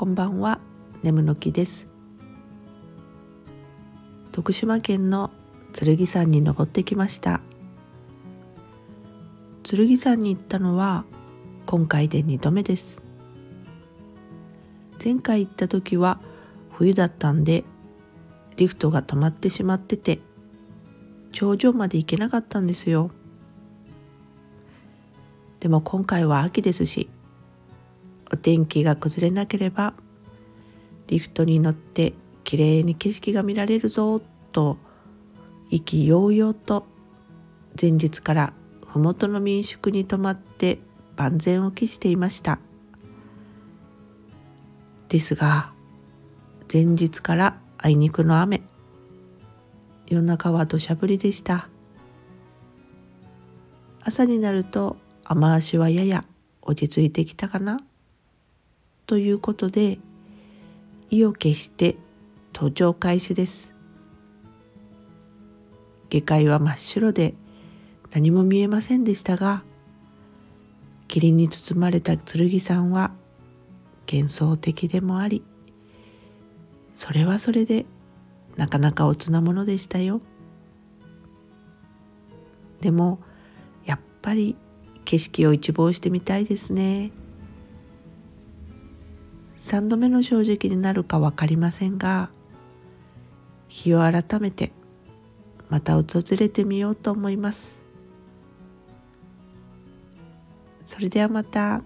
こんばんは。眠の木です。徳島県の剣山に登ってきました。剣山に行ったのは今回で2度目です。前回行った時は冬だったんでリフトが止まってしまってて頂上まで行けなかったんですよ。でも今回は秋ですしお天気が崩れなければリフトに乗ってきれいに景色が見られるぞと意気揚々と前日から麓の民宿に泊まって万全を期していました。ですが前日からあいにくの雨夜中は土砂降りでした。朝になると雨足はやや落ち着いてきたかな。ということで意を決して登場開始です。下界は真っ白で何も見えませんでしたが霧に包まれた剣さんは幻想的でもありそれはそれでなかなかおつなものでしたよ。でもやっぱり景色を一望してみたいですね。3度目の正直になるか分かりませんが日を改めてまた訪れてみようと思いますそれではまた。